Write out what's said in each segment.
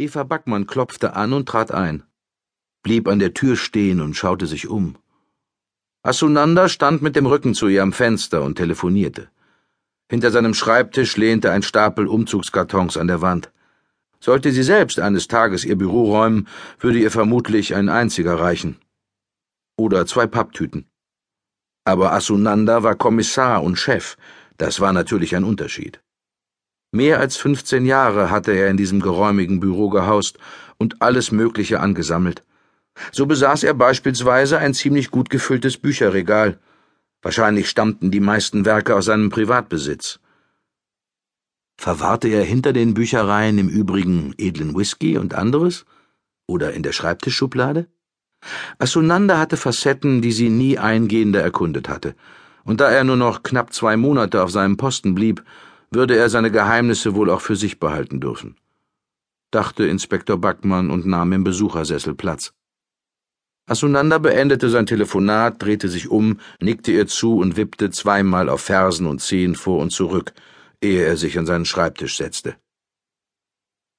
Eva Backmann klopfte an und trat ein, blieb an der Tür stehen und schaute sich um. Asunanda stand mit dem Rücken zu ihr am Fenster und telefonierte. Hinter seinem Schreibtisch lehnte ein Stapel Umzugskartons an der Wand. Sollte sie selbst eines Tages ihr Büro räumen, würde ihr vermutlich ein einziger reichen. Oder zwei Papptüten. Aber Asunanda war Kommissar und Chef, das war natürlich ein Unterschied. Mehr als 15 Jahre hatte er in diesem geräumigen Büro gehaust und alles Mögliche angesammelt. So besaß er beispielsweise ein ziemlich gut gefülltes Bücherregal. Wahrscheinlich stammten die meisten Werke aus seinem Privatbesitz. Verwahrte er hinter den Büchereien im Übrigen edlen Whisky und anderes? Oder in der Schreibtischschublade? Asunanda hatte Facetten, die sie nie eingehender erkundet hatte, und da er nur noch knapp zwei Monate auf seinem Posten blieb, würde er seine Geheimnisse wohl auch für sich behalten dürfen, dachte Inspektor Backmann und nahm im Besuchersessel Platz. Asunanda beendete sein Telefonat, drehte sich um, nickte ihr zu und wippte zweimal auf Fersen und Zehen vor und zurück, ehe er sich an seinen Schreibtisch setzte.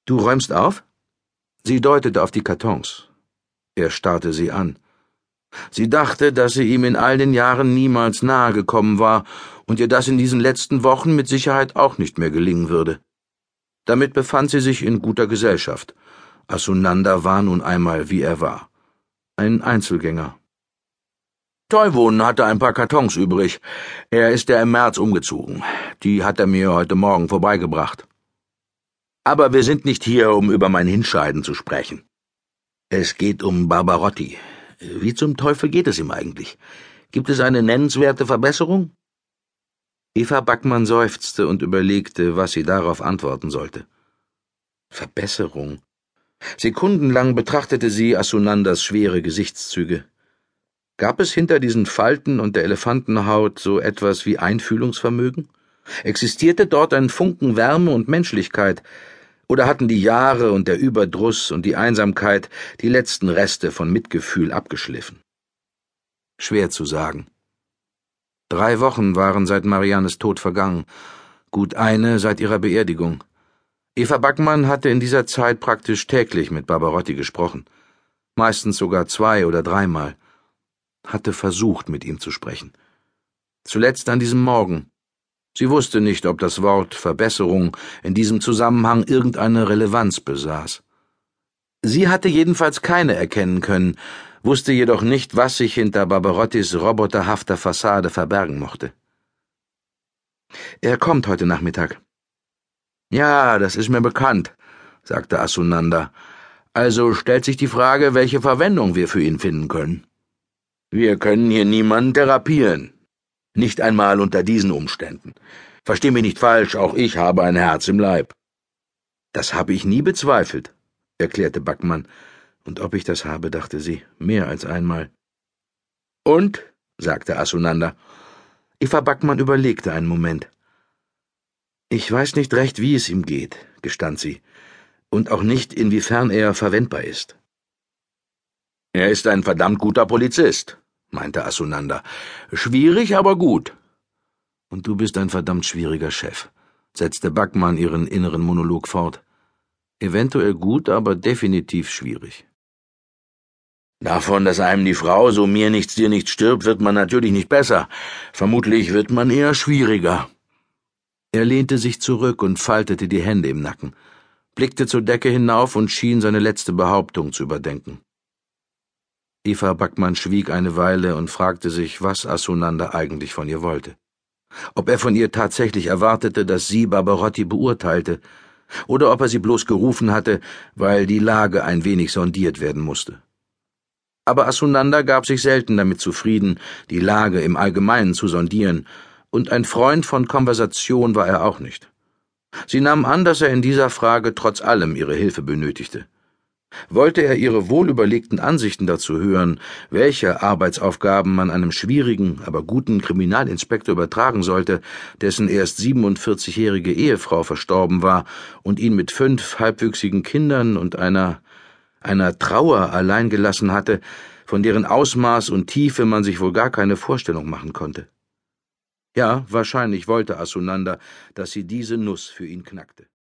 Du räumst auf? Sie deutete auf die Kartons. Er starrte sie an. Sie dachte, dass sie ihm in all den Jahren niemals nahe gekommen war und ihr das in diesen letzten Wochen mit Sicherheit auch nicht mehr gelingen würde. Damit befand sie sich in guter Gesellschaft. Asunanda war nun einmal, wie er war. Ein Einzelgänger. Teuwohn hatte ein paar Kartons übrig. Er ist ja im März umgezogen. Die hat er mir heute Morgen vorbeigebracht. Aber wir sind nicht hier, um über mein Hinscheiden zu sprechen. Es geht um Barbarotti, wie zum Teufel geht es ihm eigentlich? Gibt es eine nennenswerte Verbesserung? Eva Backmann seufzte und überlegte, was sie darauf antworten sollte. Verbesserung. Sekundenlang betrachtete sie Asunandas schwere Gesichtszüge. Gab es hinter diesen Falten und der Elefantenhaut so etwas wie Einfühlungsvermögen? Existierte dort ein Funken Wärme und Menschlichkeit, oder hatten die Jahre und der Überdruss und die Einsamkeit die letzten Reste von Mitgefühl abgeschliffen? Schwer zu sagen. Drei Wochen waren seit Mariannes Tod vergangen, gut eine seit ihrer Beerdigung. Eva Backmann hatte in dieser Zeit praktisch täglich mit Barbarotti gesprochen, meistens sogar zwei oder dreimal, hatte versucht, mit ihm zu sprechen. Zuletzt an diesem Morgen, Sie wusste nicht, ob das Wort Verbesserung in diesem Zusammenhang irgendeine Relevanz besaß. Sie hatte jedenfalls keine erkennen können, wusste jedoch nicht, was sich hinter Barbarottis roboterhafter Fassade verbergen mochte. Er kommt heute Nachmittag. Ja, das ist mir bekannt, sagte Asunanda. Also stellt sich die Frage, welche Verwendung wir für ihn finden können. Wir können hier niemanden therapieren, nicht einmal unter diesen Umständen. Versteh mich nicht falsch, auch ich habe ein Herz im Leib. Das habe ich nie bezweifelt, erklärte Backmann, und ob ich das habe, dachte sie, mehr als einmal. Und? sagte Asunanda. Eva Backmann überlegte einen Moment. Ich weiß nicht recht, wie es ihm geht, gestand sie, und auch nicht, inwiefern er verwendbar ist. Er ist ein verdammt guter Polizist, meinte Asunanda. Schwierig, aber gut. Und du bist ein verdammt schwieriger Chef, setzte Backmann ihren inneren Monolog fort. Eventuell gut, aber definitiv schwierig. Davon, dass einem die Frau so mir nichts, dir nichts stirbt, wird man natürlich nicht besser. Vermutlich wird man eher schwieriger. Er lehnte sich zurück und faltete die Hände im Nacken, blickte zur Decke hinauf und schien seine letzte Behauptung zu überdenken. Eva Backmann schwieg eine Weile und fragte sich, was Asunanda eigentlich von ihr wollte. Ob er von ihr tatsächlich erwartete, dass sie Barbarotti beurteilte, oder ob er sie bloß gerufen hatte, weil die Lage ein wenig sondiert werden musste. Aber Asunanda gab sich selten damit zufrieden, die Lage im Allgemeinen zu sondieren, und ein Freund von Konversation war er auch nicht. Sie nahm an, dass er in dieser Frage trotz allem ihre Hilfe benötigte. Wollte er ihre wohlüberlegten Ansichten dazu hören, welche Arbeitsaufgaben man einem schwierigen, aber guten Kriminalinspektor übertragen sollte, dessen erst 47-jährige Ehefrau verstorben war und ihn mit fünf halbwüchsigen Kindern und einer einer Trauer allein gelassen hatte, von deren Ausmaß und Tiefe man sich wohl gar keine Vorstellung machen konnte. Ja, wahrscheinlich wollte Asunanda, dass sie diese Nuss für ihn knackte.